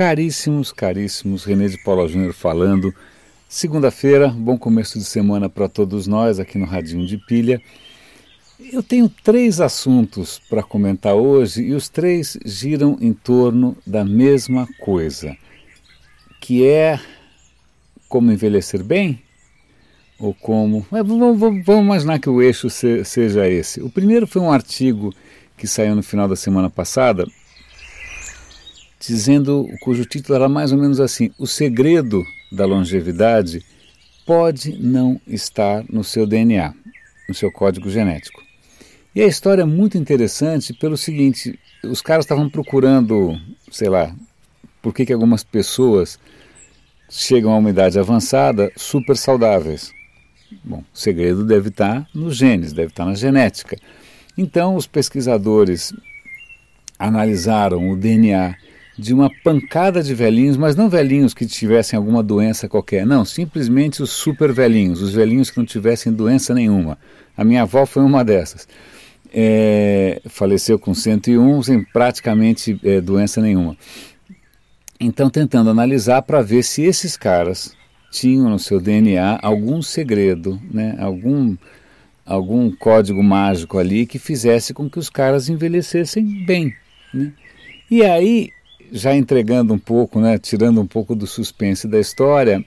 Caríssimos, caríssimos, René de Paula Júnior falando. Segunda-feira, bom começo de semana para todos nós aqui no Radinho de Pilha. Eu tenho três assuntos para comentar hoje e os três giram em torno da mesma coisa, que é como envelhecer bem ou como. Vamos, vamos, vamos imaginar que o eixo se, seja esse. O primeiro foi um artigo que saiu no final da semana passada dizendo cujo título era mais ou menos assim: O segredo da longevidade pode não estar no seu DNA, no seu código genético. E a história é muito interessante pelo seguinte: os caras estavam procurando, sei lá, por que, que algumas pessoas chegam a uma idade avançada super saudáveis. Bom, o segredo deve estar nos genes, deve estar na genética. Então, os pesquisadores analisaram o DNA de uma pancada de velhinhos, mas não velhinhos que tivessem alguma doença qualquer, não, simplesmente os super velhinhos, os velhinhos que não tivessem doença nenhuma. A minha avó foi uma dessas. É, faleceu com 101 sem praticamente é, doença nenhuma. Então, tentando analisar para ver se esses caras tinham no seu DNA algum segredo, né, algum, algum código mágico ali que fizesse com que os caras envelhecessem bem. Né? E aí já entregando um pouco, né, tirando um pouco do suspense da história,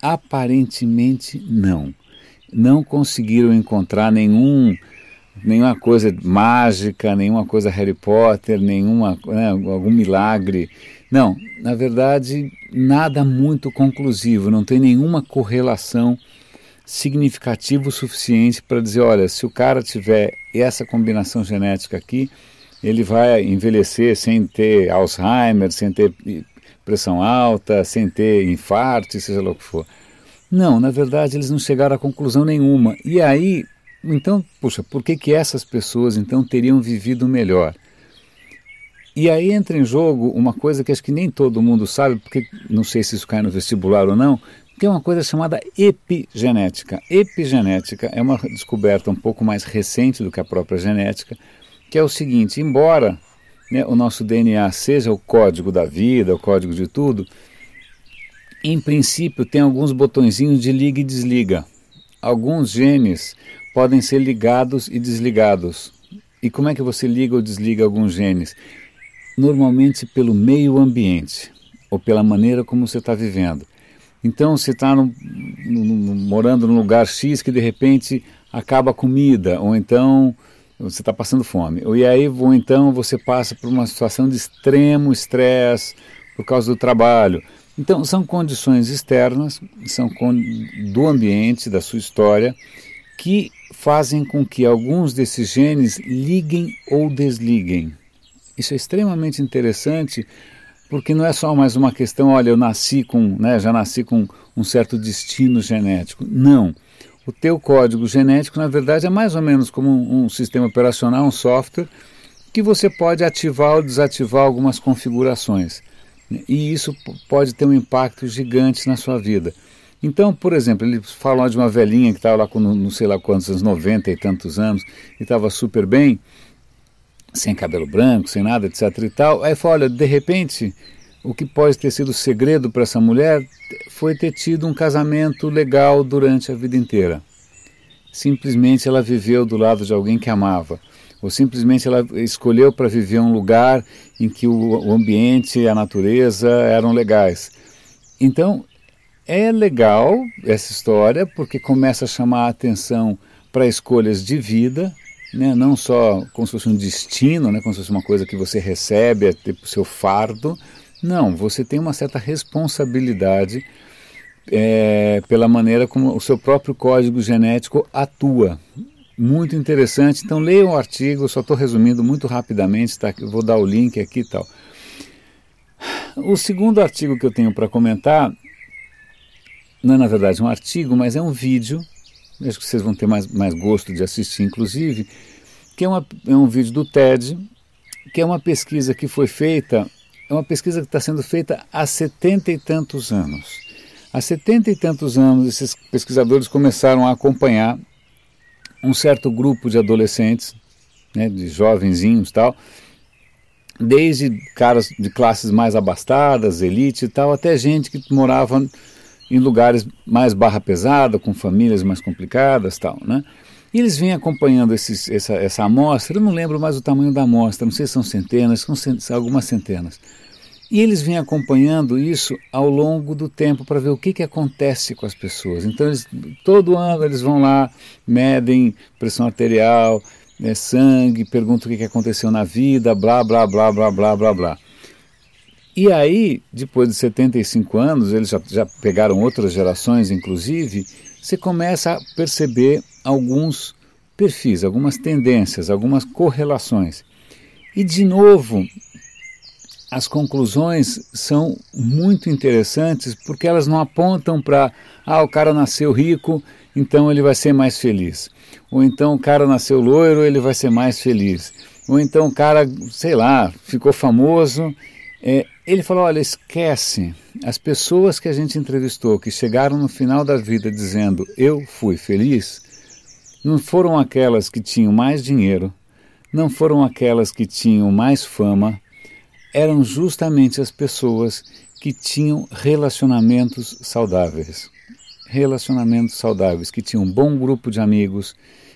aparentemente não. Não conseguiram encontrar nenhum nenhuma coisa mágica, nenhuma coisa Harry Potter, nenhuma né, algum milagre. Não, na verdade, nada muito conclusivo, não tem nenhuma correlação significativa o suficiente para dizer, olha, se o cara tiver essa combinação genética aqui, ele vai envelhecer sem ter Alzheimer, sem ter pressão alta, sem ter infarto, seja lá o que for. Não, na verdade eles não chegaram a conclusão nenhuma. E aí, então, puxa, por que, que essas pessoas então teriam vivido melhor? E aí entra em jogo uma coisa que acho que nem todo mundo sabe, porque não sei se isso cai no vestibular ou não, que é uma coisa chamada epigenética. Epigenética é uma descoberta um pouco mais recente do que a própria genética, que é o seguinte: embora né, o nosso DNA seja o código da vida, o código de tudo, em princípio tem alguns botõezinhos de liga e desliga. Alguns genes podem ser ligados e desligados. E como é que você liga ou desliga alguns genes? Normalmente pelo meio ambiente ou pela maneira como você está vivendo. Então, você está morando num lugar X que de repente acaba a comida, ou então você está passando fome. E aí, ou então, você passa por uma situação de extremo estresse por causa do trabalho. Então, são condições externas, são do ambiente, da sua história, que fazem com que alguns desses genes liguem ou desliguem. Isso é extremamente interessante porque não é só mais uma questão, olha, eu nasci com, né, já nasci com um certo destino genético. Não o teu código genético, na verdade, é mais ou menos como um, um sistema operacional, um software, que você pode ativar ou desativar algumas configurações. E isso pode ter um impacto gigante na sua vida. Então, por exemplo, ele falou de uma velhinha que estava lá com não sei lá quantos anos, 90 e tantos anos, e estava super bem, sem cabelo branco, sem nada, etc e tal. Aí falou, olha, de repente, o que pode ter sido segredo para essa mulher foi ter tido um casamento legal durante a vida inteira. Simplesmente ela viveu do lado de alguém que amava, ou simplesmente ela escolheu para viver um lugar em que o ambiente e a natureza eram legais. Então, é legal essa história porque começa a chamar a atenção para escolhas de vida, né? não só como se fosse um destino, né? como se fosse uma coisa que você recebe, é tipo seu fardo, não, você tem uma certa responsabilidade é, pela maneira como o seu próprio código genético atua. Muito interessante. Então leia o artigo, só estou resumindo muito rapidamente, tá? vou dar o link aqui e tal. O segundo artigo que eu tenho para comentar não é na verdade um artigo, mas é um vídeo, acho que vocês vão ter mais, mais gosto de assistir, inclusive, que é, uma, é um vídeo do TED, que é uma pesquisa que foi feita é uma pesquisa que está sendo feita há setenta e tantos anos. Há setenta e tantos anos, esses pesquisadores começaram a acompanhar um certo grupo de adolescentes, né, de jovenzinhos tal, desde caras de classes mais abastadas, elite e tal, até gente que morava em lugares mais barra pesada, com famílias mais complicadas tal, né? E eles vêm acompanhando esses, essa, essa amostra, eu não lembro mais o tamanho da amostra, não sei se são centenas, são algumas centenas. E eles vêm acompanhando isso ao longo do tempo para ver o que, que acontece com as pessoas. Então, eles, todo ano eles vão lá, medem pressão arterial, né, sangue, perguntam o que, que aconteceu na vida, blá, blá, blá, blá, blá, blá, blá. E aí, depois de 75 anos, eles já, já pegaram outras gerações, inclusive, você começa a perceber alguns perfis, algumas tendências, algumas correlações. E, de novo, as conclusões são muito interessantes porque elas não apontam para, ah, o cara nasceu rico, então ele vai ser mais feliz. Ou então o cara nasceu loiro, ele vai ser mais feliz. Ou então o cara, sei lá, ficou famoso, é, ele falou: olha, esquece. As pessoas que a gente entrevistou, que chegaram no final da vida dizendo eu fui feliz, não foram aquelas que tinham mais dinheiro, não foram aquelas que tinham mais fama, eram justamente as pessoas que tinham relacionamentos saudáveis. Relacionamentos saudáveis, que tinham um bom grupo de amigos,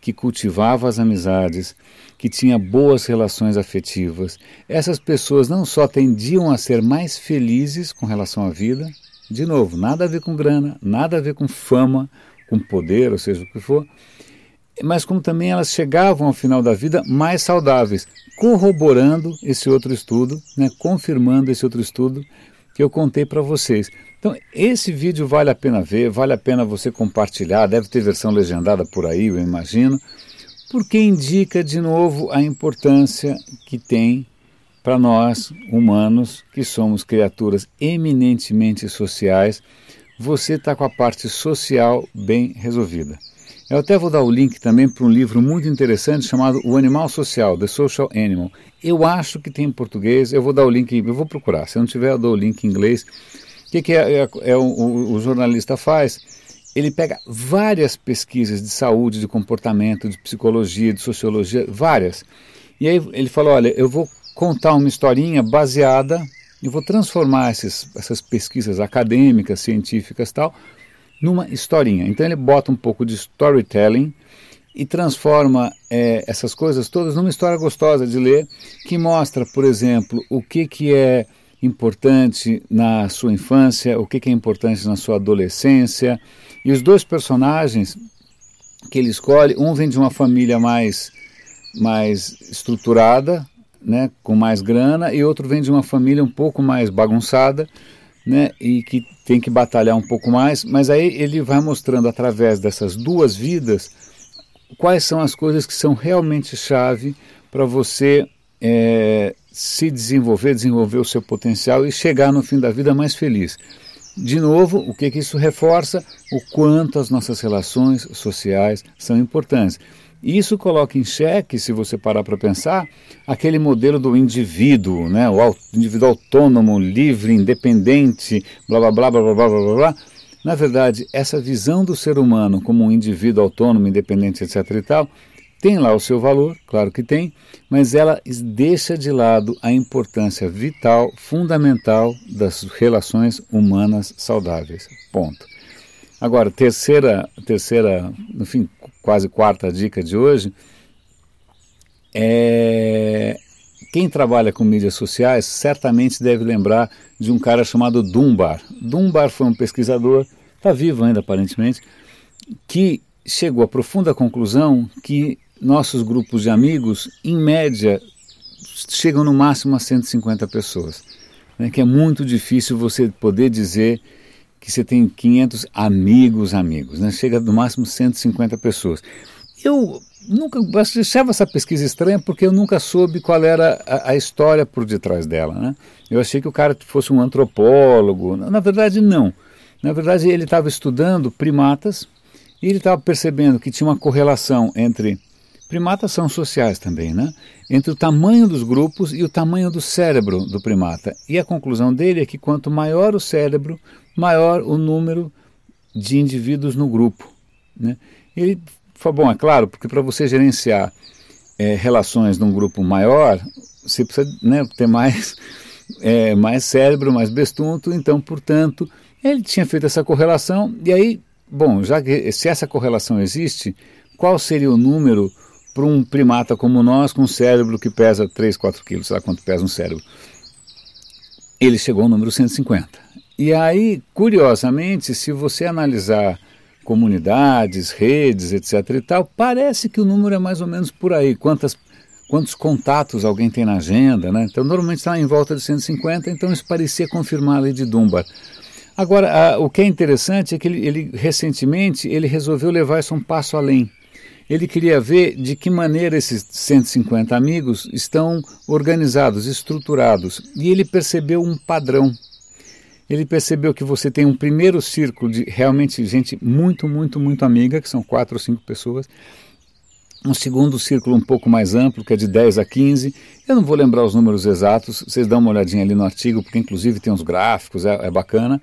que cultivava as amizades, que tinha boas relações afetivas. Essas pessoas não só tendiam a ser mais felizes com relação à vida, de novo, nada a ver com grana, nada a ver com fama, com poder, ou seja, o que for, mas como também elas chegavam ao final da vida mais saudáveis, corroborando esse outro estudo, né, confirmando esse outro estudo que eu contei para vocês. Então, esse vídeo vale a pena ver, vale a pena você compartilhar, deve ter versão legendada por aí, eu imagino porque indica de novo a importância que tem para nós, humanos, que somos criaturas eminentemente sociais, você está com a parte social bem resolvida. Eu até vou dar o link também para um livro muito interessante chamado O Animal Social, The Social Animal. Eu acho que tem em português, eu vou dar o link, eu vou procurar. Se não tiver, eu dou o link em inglês. O que, que é, é, é o, o jornalista faz? ele pega várias pesquisas de saúde, de comportamento, de psicologia, de sociologia, várias. E aí ele falou: olha, eu vou contar uma historinha baseada, e vou transformar esses, essas pesquisas acadêmicas, científicas tal, numa historinha. Então ele bota um pouco de storytelling e transforma é, essas coisas todas numa história gostosa de ler, que mostra, por exemplo, o que, que é importante na sua infância, o que, que é importante na sua adolescência, e os dois personagens que ele escolhe, um vem de uma família mais, mais estruturada, né, com mais grana, e outro vem de uma família um pouco mais bagunçada, né, e que tem que batalhar um pouco mais, mas aí ele vai mostrando através dessas duas vidas quais são as coisas que são realmente chave para você é, se desenvolver, desenvolver o seu potencial e chegar no fim da vida mais feliz. De novo, o que, que isso reforça? O quanto as nossas relações sociais são importantes. E isso coloca em xeque, se você parar para pensar, aquele modelo do indivíduo, né? o indivíduo autônomo, livre, independente, blá blá blá blá blá blá blá. blá. Na verdade, essa visão do ser humano como um indivíduo autônomo, independente, etc. e tal, tem lá o seu valor, claro que tem, mas ela deixa de lado a importância vital, fundamental das relações humanas saudáveis. Ponto. Agora, terceira, terceira, fim quase quarta dica de hoje é quem trabalha com mídias sociais certamente deve lembrar de um cara chamado Dunbar. Dunbar foi um pesquisador, está vivo ainda aparentemente, que chegou à profunda conclusão que nossos grupos de amigos, em média, chegam no máximo a 150 pessoas. Né, que é muito difícil você poder dizer que você tem 500 amigos, amigos. Né, chega no máximo 150 pessoas. Eu nunca achava essa pesquisa estranha porque eu nunca soube qual era a, a, história por detrás dela. Né? Eu achei que o cara fosse um antropólogo. Na verdade, não. Na verdade, ele estava estudando primatas e ele estava percebendo que tinha uma correlação entre Primatas são sociais também, né? Entre o tamanho dos grupos e o tamanho do cérebro do primata. E a conclusão dele é que quanto maior o cérebro, maior o número de indivíduos no grupo. Né? Ele falou, bom, é claro, porque para você gerenciar é, relações num grupo maior, você precisa né, ter mais, é, mais cérebro, mais bestunto, então, portanto, ele tinha feito essa correlação, e aí, bom, já que se essa correlação existe, qual seria o número para um primata como nós, com um cérebro que pesa 3, 4 quilos, sei lá quanto pesa um cérebro? Ele chegou ao número 150. E aí, curiosamente, se você analisar comunidades, redes, etc. e tal, parece que o número é mais ou menos por aí. Quantas, quantos contatos alguém tem na agenda, né? Então, normalmente está em volta de 150, então isso parecia confirmar a lei de Dunbar. Agora, a, o que é interessante é que ele, ele, recentemente ele resolveu levar isso um passo além. Ele queria ver de que maneira esses 150 amigos estão organizados, estruturados, e ele percebeu um padrão ele percebeu que você tem um primeiro círculo de realmente gente muito, muito, muito amiga, que são quatro ou cinco pessoas, um segundo círculo um pouco mais amplo, que é de 10 a 15. Eu não vou lembrar os números exatos, vocês dão uma olhadinha ali no artigo, porque inclusive tem uns gráficos, é, é bacana.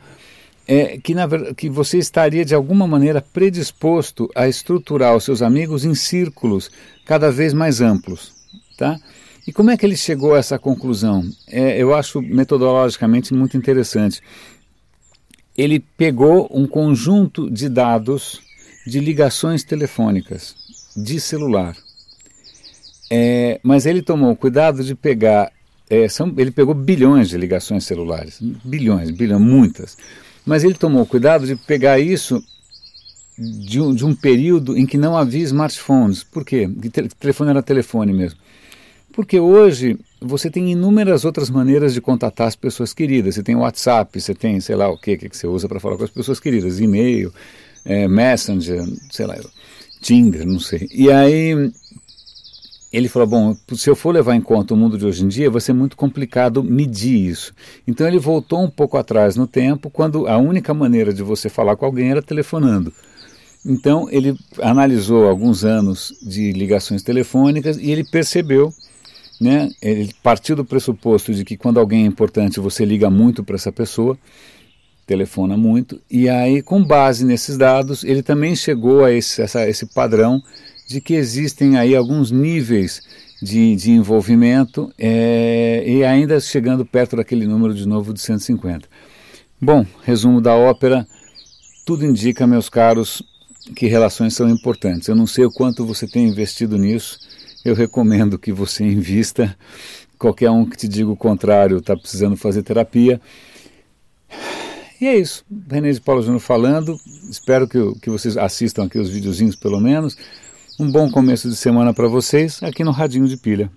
É, que, na, que você estaria de alguma maneira predisposto a estruturar os seus amigos em círculos cada vez mais amplos. Tá? E como é que ele chegou a essa conclusão? É, eu acho metodologicamente muito interessante. Ele pegou um conjunto de dados de ligações telefônicas de celular, é, mas ele tomou cuidado de pegar, é, são, ele pegou bilhões de ligações celulares, bilhões, bilhões, muitas, mas ele tomou cuidado de pegar isso de um, de um período em que não havia smartphones. Por quê? O telefone era telefone mesmo. Porque hoje você tem inúmeras outras maneiras de contatar as pessoas queridas. Você tem WhatsApp, você tem, sei lá o que que você usa para falar com as pessoas queridas, e-mail, é, Messenger, sei lá, Tinder, não sei. E aí ele falou: bom, se eu for levar em conta o mundo de hoje em dia, vai ser muito complicado medir isso. Então ele voltou um pouco atrás no tempo, quando a única maneira de você falar com alguém era telefonando. Então ele analisou alguns anos de ligações telefônicas e ele percebeu né, ele partiu do pressuposto de que quando alguém é importante você liga muito para essa pessoa, telefona muito, e aí com base nesses dados ele também chegou a esse, essa, esse padrão de que existem aí alguns níveis de, de envolvimento é, e ainda chegando perto daquele número de novo de 150. Bom, resumo da ópera, tudo indica, meus caros, que relações são importantes. Eu não sei o quanto você tem investido nisso, eu recomendo que você invista. Qualquer um que te diga o contrário está precisando fazer terapia. E é isso. René de Paulo Júnior falando. Espero que, que vocês assistam aqui os videozinhos pelo menos. Um bom começo de semana para vocês aqui no Radinho de Pilha.